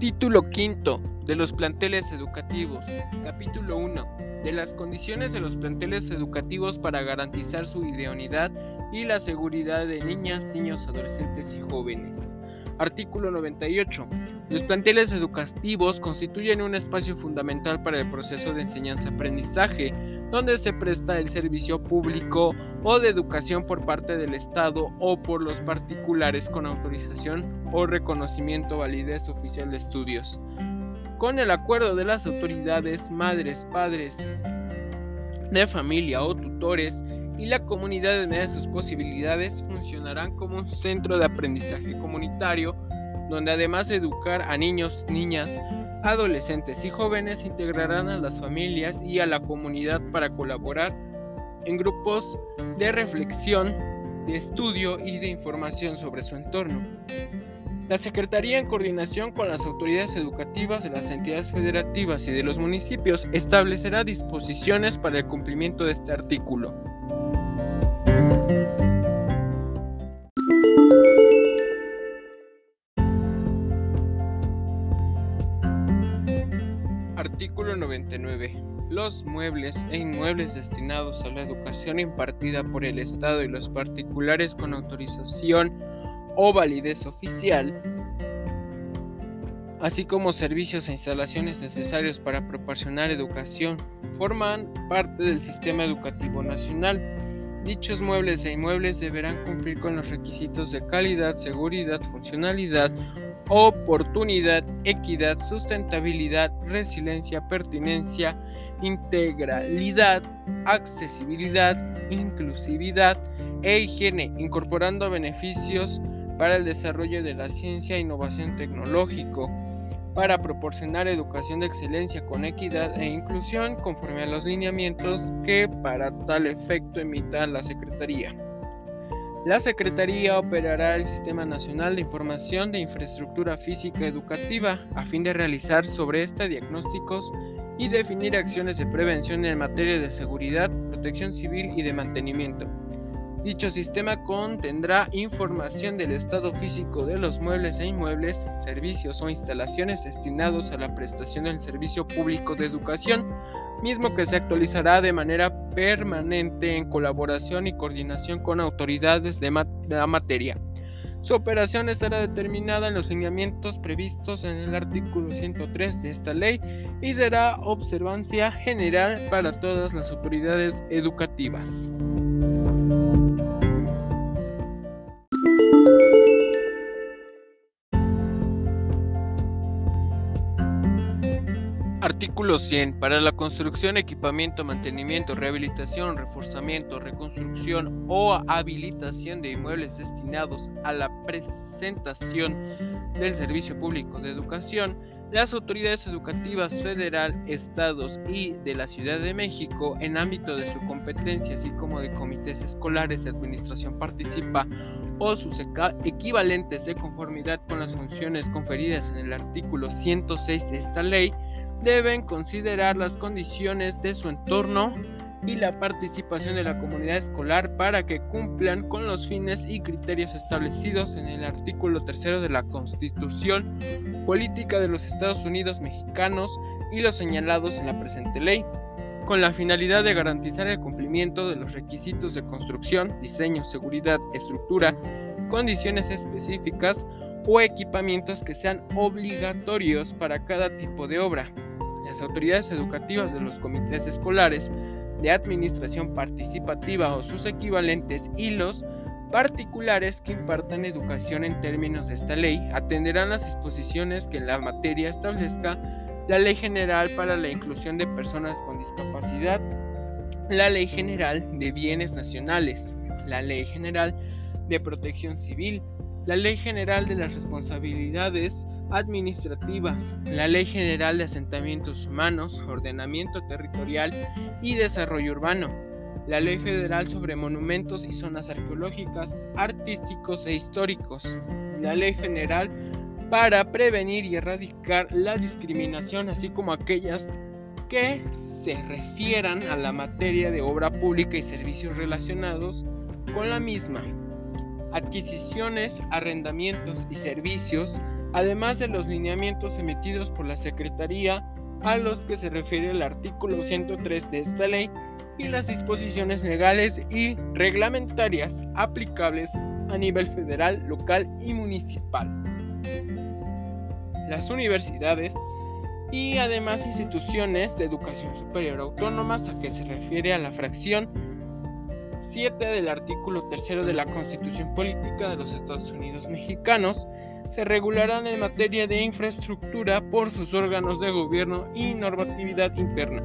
Título quinto de los planteles educativos. Capítulo 1 de las condiciones de los planteles educativos para garantizar su idoneidad y la seguridad de niñas, niños, adolescentes y jóvenes. Artículo 98. Los planteles educativos constituyen un espacio fundamental para el proceso de enseñanza-aprendizaje, donde se presta el servicio público o de educación por parte del Estado o por los particulares con autorización o reconocimiento validez oficial de estudios. Con el acuerdo de las autoridades, madres, padres de familia o tutores y la comunidad en de sus posibilidades funcionarán como un centro de aprendizaje comunitario donde además de educar a niños, niñas, adolescentes y jóvenes integrarán a las familias y a la comunidad para colaborar en grupos de reflexión, de estudio y de información sobre su entorno. La Secretaría, en coordinación con las autoridades educativas de las entidades federativas y de los municipios, establecerá disposiciones para el cumplimiento de este artículo. Artículo 99. Los muebles e inmuebles destinados a la educación impartida por el Estado y los particulares con autorización o validez oficial, así como servicios e instalaciones necesarios para proporcionar educación, forman parte del sistema educativo nacional. Dichos muebles e inmuebles deberán cumplir con los requisitos de calidad, seguridad, funcionalidad, oportunidad, equidad, sustentabilidad, resiliencia, pertinencia, integralidad, accesibilidad, inclusividad e higiene, incorporando beneficios para el desarrollo de la ciencia e innovación tecnológico, para proporcionar educación de excelencia con equidad e inclusión conforme a los lineamientos que para tal efecto emita la Secretaría. La Secretaría operará el Sistema Nacional de Información de Infraestructura Física Educativa a fin de realizar sobre este diagnósticos y definir acciones de prevención en materia de seguridad, protección civil y de mantenimiento. Dicho sistema contendrá información del estado físico de los muebles e inmuebles, servicios o instalaciones destinados a la prestación del servicio público de educación, mismo que se actualizará de manera permanente en colaboración y coordinación con autoridades de, la materia. Su operación estará determinada en los lineamientos previstos en el artículo 103 de esta ley y será observancia general para todas las autoridades educativas. Artículo 100. Para la construcción, equipamiento, mantenimiento, rehabilitación, reforzamiento, reconstrucción o habilitación de inmuebles destinados a la presentación del servicio público de educación, las autoridades educativas federal, estados y de la Ciudad de México, en ámbito de su competencia, así como de comités escolares de administración participa o sus equivalentes de conformidad con las funciones conferidas en el artículo 106 de esta ley, deben considerar las condiciones de su entorno y la participación de la comunidad escolar para que cumplan con los fines y criterios establecidos en el artículo 3 de la Constitución Política de los Estados Unidos Mexicanos y los señalados en la presente ley, con la finalidad de garantizar el cumplimiento de los requisitos de construcción, diseño, seguridad, estructura, condiciones específicas o equipamientos que sean obligatorios para cada tipo de obra, las autoridades educativas de los comités escolares de administración participativa o sus equivalentes y los particulares que impartan educación en términos de esta ley atenderán las disposiciones que en la materia establezca la Ley General para la Inclusión de Personas con Discapacidad, la Ley General de Bienes Nacionales, la Ley General de Protección Civil, la Ley General de las Responsabilidades administrativas, la Ley General de Asentamientos Humanos, Ordenamiento Territorial y Desarrollo Urbano, la Ley Federal sobre Monumentos y Zonas Arqueológicas, Artísticos e Históricos, la Ley General para prevenir y erradicar la discriminación, así como aquellas que se refieran a la materia de obra pública y servicios relacionados con la misma, adquisiciones, arrendamientos y servicios, además de los lineamientos emitidos por la Secretaría a los que se refiere el artículo 103 de esta ley y las disposiciones legales y reglamentarias aplicables a nivel federal, local y municipal. Las universidades y además instituciones de educación superior autónomas a que se refiere a la fracción 7 del artículo 3 de la Constitución Política de los Estados Unidos Mexicanos se regularán en materia de infraestructura por sus órganos de gobierno y normatividad interna.